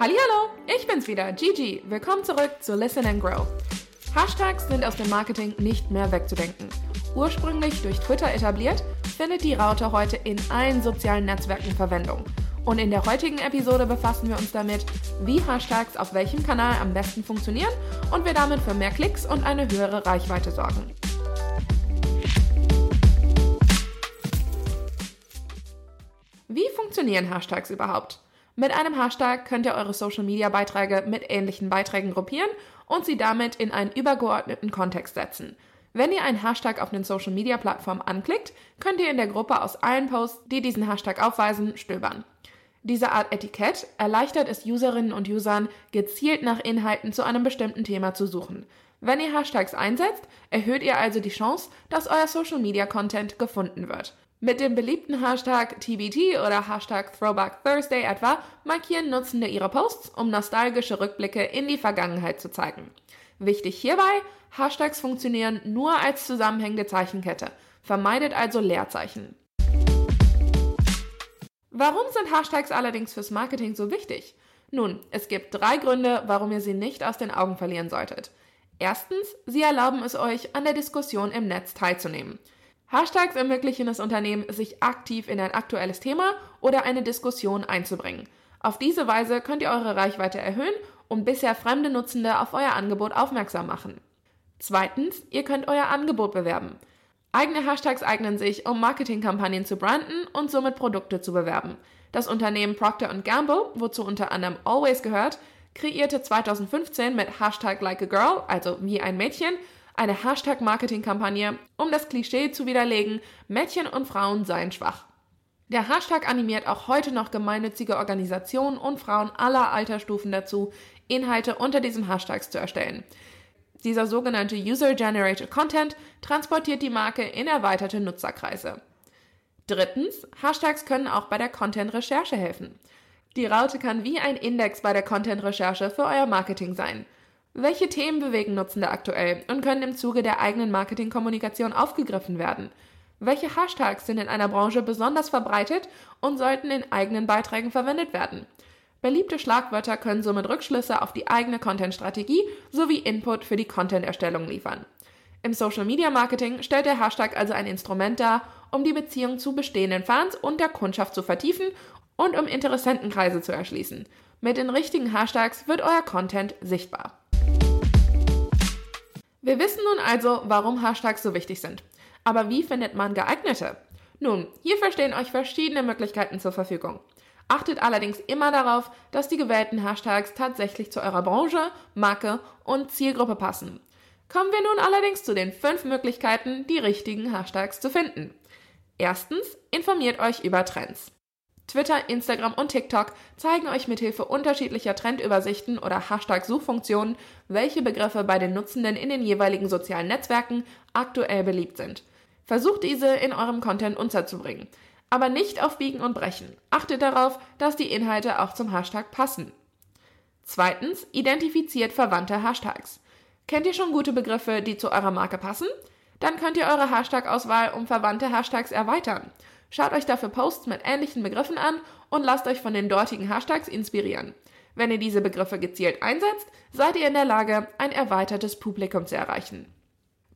Hallo, ich bin's wieder, Gigi. Willkommen zurück zu Listen and Grow. Hashtags sind aus dem Marketing nicht mehr wegzudenken. Ursprünglich durch Twitter etabliert, findet die Raute heute in allen sozialen Netzwerken Verwendung. Und in der heutigen Episode befassen wir uns damit, wie Hashtags auf welchem Kanal am besten funktionieren und wir damit für mehr Klicks und eine höhere Reichweite sorgen. Wie funktionieren Hashtags überhaupt? Mit einem Hashtag könnt ihr eure Social-Media-Beiträge mit ähnlichen Beiträgen gruppieren und sie damit in einen übergeordneten Kontext setzen. Wenn ihr einen Hashtag auf den Social-Media-Plattformen anklickt, könnt ihr in der Gruppe aus allen Posts, die diesen Hashtag aufweisen, stöbern. Diese Art Etikett erleichtert es Userinnen und Usern, gezielt nach Inhalten zu einem bestimmten Thema zu suchen. Wenn ihr Hashtags einsetzt, erhöht ihr also die Chance, dass euer Social-Media-Content gefunden wird. Mit dem beliebten Hashtag TBT oder Hashtag Throwback Thursday etwa markieren Nutzende ihre Posts, um nostalgische Rückblicke in die Vergangenheit zu zeigen. Wichtig hierbei, Hashtags funktionieren nur als zusammenhängende Zeichenkette. Vermeidet also Leerzeichen. Warum sind Hashtags allerdings fürs Marketing so wichtig? Nun, es gibt drei Gründe, warum ihr sie nicht aus den Augen verlieren solltet. Erstens, sie erlauben es euch, an der Diskussion im Netz teilzunehmen. Hashtags ermöglichen es Unternehmen, sich aktiv in ein aktuelles Thema oder eine Diskussion einzubringen. Auf diese Weise könnt ihr eure Reichweite erhöhen und bisher fremde Nutzende auf euer Angebot aufmerksam machen. Zweitens, ihr könnt euer Angebot bewerben. Eigene Hashtags eignen sich, um Marketingkampagnen zu branden und somit Produkte zu bewerben. Das Unternehmen Procter Gamble, wozu unter anderem Always gehört, kreierte 2015 mit Hashtag Like a Girl, also wie ein Mädchen, eine Hashtag-Marketing-Kampagne, um das Klischee zu widerlegen, Mädchen und Frauen seien schwach. Der Hashtag animiert auch heute noch gemeinnützige Organisationen und Frauen aller Altersstufen dazu, Inhalte unter diesem Hashtags zu erstellen. Dieser sogenannte User-Generated Content transportiert die Marke in erweiterte Nutzerkreise. Drittens, Hashtags können auch bei der Content-Recherche helfen. Die Raute kann wie ein Index bei der Content-Recherche für euer Marketing sein. Welche Themen bewegen Nutzende aktuell und können im Zuge der eigenen Marketingkommunikation aufgegriffen werden? Welche Hashtags sind in einer Branche besonders verbreitet und sollten in eigenen Beiträgen verwendet werden? Beliebte Schlagwörter können somit Rückschlüsse auf die eigene Content-Strategie sowie Input für die Content-Erstellung liefern. Im Social Media Marketing stellt der Hashtag also ein Instrument dar, um die Beziehung zu bestehenden Fans und der Kundschaft zu vertiefen und um Interessentenkreise zu erschließen. Mit den richtigen Hashtags wird euer Content sichtbar. Wir wissen nun also, warum Hashtags so wichtig sind. Aber wie findet man geeignete? Nun, hierfür stehen euch verschiedene Möglichkeiten zur Verfügung. Achtet allerdings immer darauf, dass die gewählten Hashtags tatsächlich zu eurer Branche, Marke und Zielgruppe passen. Kommen wir nun allerdings zu den fünf Möglichkeiten, die richtigen Hashtags zu finden. Erstens, informiert euch über Trends. Twitter, Instagram und TikTok zeigen euch mithilfe unterschiedlicher Trendübersichten oder Hashtag-Suchfunktionen, welche Begriffe bei den Nutzenden in den jeweiligen sozialen Netzwerken aktuell beliebt sind. Versucht diese in eurem Content unterzubringen. Aber nicht auf Biegen und Brechen. Achtet darauf, dass die Inhalte auch zum Hashtag passen. Zweitens, identifiziert verwandte Hashtags. Kennt ihr schon gute Begriffe, die zu eurer Marke passen? Dann könnt ihr eure Hashtag-Auswahl um verwandte Hashtags erweitern. Schaut euch dafür Posts mit ähnlichen Begriffen an und lasst euch von den dortigen Hashtags inspirieren. Wenn ihr diese Begriffe gezielt einsetzt, seid ihr in der Lage, ein erweitertes Publikum zu erreichen.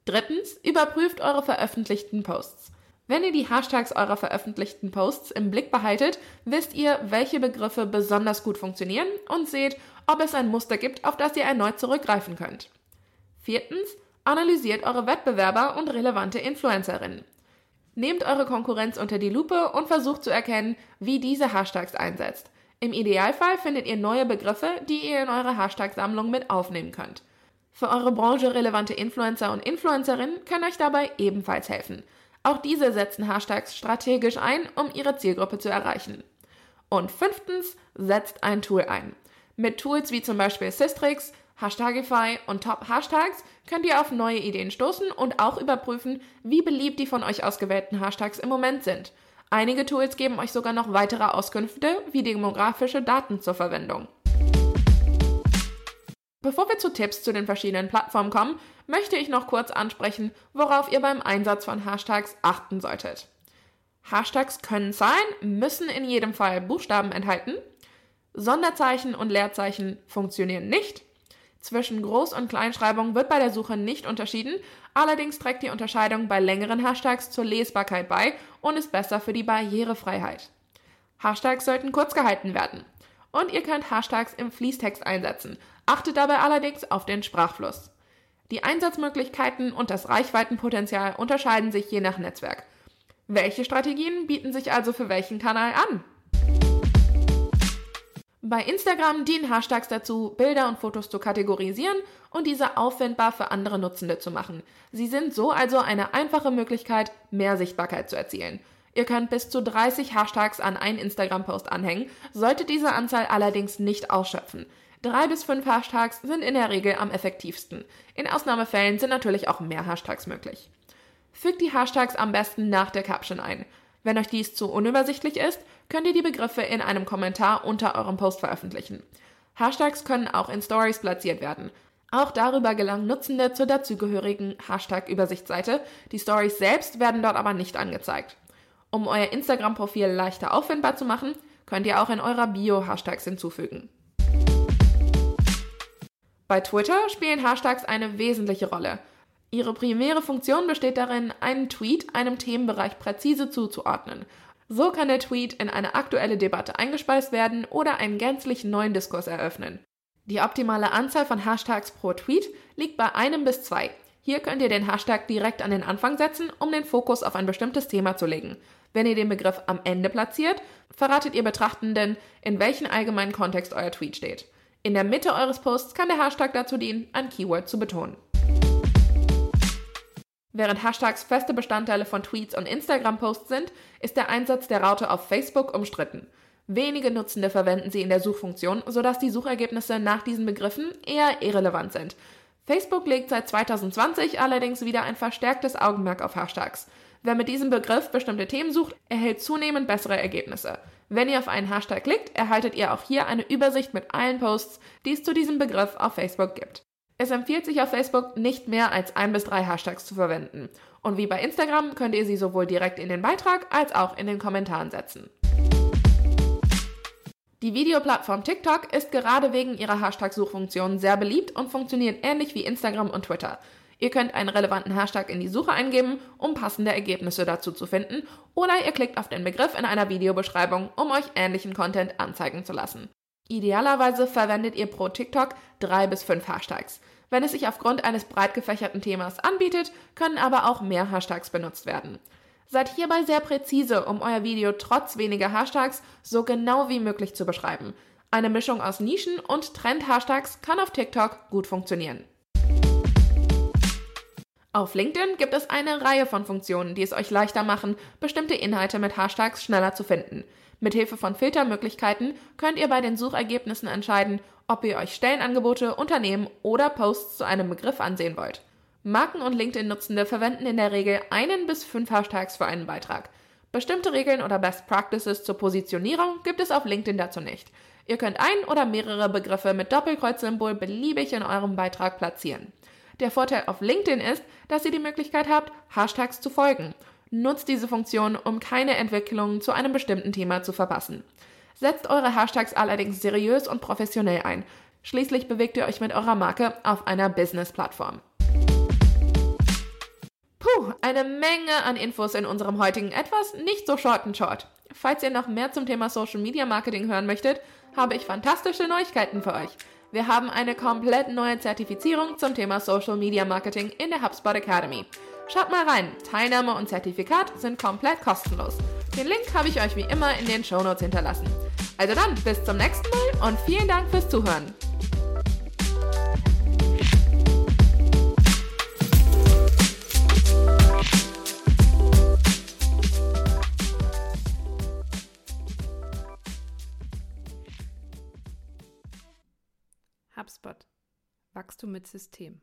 Drittens, überprüft eure veröffentlichten Posts. Wenn ihr die Hashtags eurer veröffentlichten Posts im Blick behaltet, wisst ihr, welche Begriffe besonders gut funktionieren und seht, ob es ein Muster gibt, auf das ihr erneut zurückgreifen könnt. Viertens, analysiert eure Wettbewerber und relevante Influencerinnen. Nehmt eure Konkurrenz unter die Lupe und versucht zu erkennen, wie diese Hashtags einsetzt. Im Idealfall findet ihr neue Begriffe, die ihr in eure Hashtag-Sammlung mit aufnehmen könnt. Für eure Branche relevante Influencer und Influencerinnen können euch dabei ebenfalls helfen. Auch diese setzen Hashtags strategisch ein, um ihre Zielgruppe zu erreichen. Und fünftens, setzt ein Tool ein. Mit Tools wie zum Beispiel Systrix Hashtagify und Top-Hashtags könnt ihr auf neue Ideen stoßen und auch überprüfen, wie beliebt die von euch ausgewählten Hashtags im Moment sind. Einige Tools geben euch sogar noch weitere Auskünfte wie demografische Daten zur Verwendung. Bevor wir zu Tipps zu den verschiedenen Plattformen kommen, möchte ich noch kurz ansprechen, worauf ihr beim Einsatz von Hashtags achten solltet. Hashtags können Zahlen, müssen in jedem Fall Buchstaben enthalten. Sonderzeichen und Leerzeichen funktionieren nicht. Zwischen Groß- und Kleinschreibung wird bei der Suche nicht unterschieden, allerdings trägt die Unterscheidung bei längeren Hashtags zur Lesbarkeit bei und ist besser für die Barrierefreiheit. Hashtags sollten kurz gehalten werden. Und ihr könnt Hashtags im Fließtext einsetzen, achtet dabei allerdings auf den Sprachfluss. Die Einsatzmöglichkeiten und das Reichweitenpotenzial unterscheiden sich je nach Netzwerk. Welche Strategien bieten sich also für welchen Kanal an? Bei Instagram dienen Hashtags dazu, Bilder und Fotos zu kategorisieren und diese auffindbar für andere Nutzende zu machen. Sie sind so also eine einfache Möglichkeit, mehr Sichtbarkeit zu erzielen. Ihr könnt bis zu 30 Hashtags an einen Instagram-Post anhängen, solltet diese Anzahl allerdings nicht ausschöpfen. Drei bis fünf Hashtags sind in der Regel am effektivsten. In Ausnahmefällen sind natürlich auch mehr Hashtags möglich. Fügt die Hashtags am besten nach der Caption ein. Wenn euch dies zu unübersichtlich ist, könnt ihr die Begriffe in einem Kommentar unter eurem Post veröffentlichen. Hashtags können auch in Stories platziert werden. Auch darüber gelangen Nutzende zur dazugehörigen Hashtag-Übersichtsseite. Die Stories selbst werden dort aber nicht angezeigt. Um euer Instagram-Profil leichter auffindbar zu machen, könnt ihr auch in eurer Bio Hashtags hinzufügen. Bei Twitter spielen Hashtags eine wesentliche Rolle. Ihre primäre Funktion besteht darin, einen Tweet einem Themenbereich präzise zuzuordnen. So kann der Tweet in eine aktuelle Debatte eingespeist werden oder einen gänzlich neuen Diskurs eröffnen. Die optimale Anzahl von Hashtags pro Tweet liegt bei einem bis zwei. Hier könnt ihr den Hashtag direkt an den Anfang setzen, um den Fokus auf ein bestimmtes Thema zu legen. Wenn ihr den Begriff am Ende platziert, verratet ihr Betrachtenden, in welchem allgemeinen Kontext euer Tweet steht. In der Mitte eures Posts kann der Hashtag dazu dienen, ein Keyword zu betonen. Während Hashtags feste Bestandteile von Tweets und Instagram-Posts sind, ist der Einsatz der Raute auf Facebook umstritten. Wenige Nutzende verwenden sie in der Suchfunktion, sodass die Suchergebnisse nach diesen Begriffen eher irrelevant sind. Facebook legt seit 2020 allerdings wieder ein verstärktes Augenmerk auf Hashtags. Wer mit diesem Begriff bestimmte Themen sucht, erhält zunehmend bessere Ergebnisse. Wenn ihr auf einen Hashtag klickt, erhaltet ihr auch hier eine Übersicht mit allen Posts, die es zu diesem Begriff auf Facebook gibt. Es empfiehlt sich auf Facebook nicht mehr als ein bis drei Hashtags zu verwenden. Und wie bei Instagram könnt ihr sie sowohl direkt in den Beitrag als auch in den Kommentaren setzen. Die Videoplattform TikTok ist gerade wegen ihrer Hashtag-Suchfunktion sehr beliebt und funktioniert ähnlich wie Instagram und Twitter. Ihr könnt einen relevanten Hashtag in die Suche eingeben, um passende Ergebnisse dazu zu finden, oder ihr klickt auf den Begriff in einer Videobeschreibung, um euch ähnlichen Content anzeigen zu lassen. Idealerweise verwendet ihr pro TikTok drei bis fünf Hashtags. Wenn es sich aufgrund eines breit gefächerten Themas anbietet, können aber auch mehr Hashtags benutzt werden. Seid hierbei sehr präzise, um euer Video trotz weniger Hashtags so genau wie möglich zu beschreiben. Eine Mischung aus Nischen- und Trend-Hashtags kann auf TikTok gut funktionieren. Auf LinkedIn gibt es eine Reihe von Funktionen, die es euch leichter machen, bestimmte Inhalte mit Hashtags schneller zu finden. Mithilfe von Filtermöglichkeiten könnt ihr bei den Suchergebnissen entscheiden, ob ihr euch Stellenangebote, Unternehmen oder Posts zu einem Begriff ansehen wollt. Marken und LinkedIn-Nutzende verwenden in der Regel einen bis fünf Hashtags für einen Beitrag. Bestimmte Regeln oder Best Practices zur Positionierung gibt es auf LinkedIn dazu nicht. Ihr könnt ein oder mehrere Begriffe mit Doppelkreuzsymbol beliebig in eurem Beitrag platzieren. Der Vorteil auf LinkedIn ist, dass ihr die Möglichkeit habt, Hashtags zu folgen Nutzt diese Funktion, um keine Entwicklungen zu einem bestimmten Thema zu verpassen. Setzt eure Hashtags allerdings seriös und professionell ein. Schließlich bewegt ihr euch mit eurer Marke auf einer Business-Plattform. Puh, eine Menge an Infos in unserem heutigen etwas nicht so short and short. Falls ihr noch mehr zum Thema Social Media Marketing hören möchtet, habe ich fantastische Neuigkeiten für euch. Wir haben eine komplett neue Zertifizierung zum Thema Social Media Marketing in der HubSpot Academy. Schaut mal rein, Teilnahme und Zertifikat sind komplett kostenlos. Den Link habe ich euch wie immer in den Shownotes hinterlassen. Also dann, bis zum nächsten Mal und vielen Dank fürs Zuhören. HubSpot. Wachstum mit System.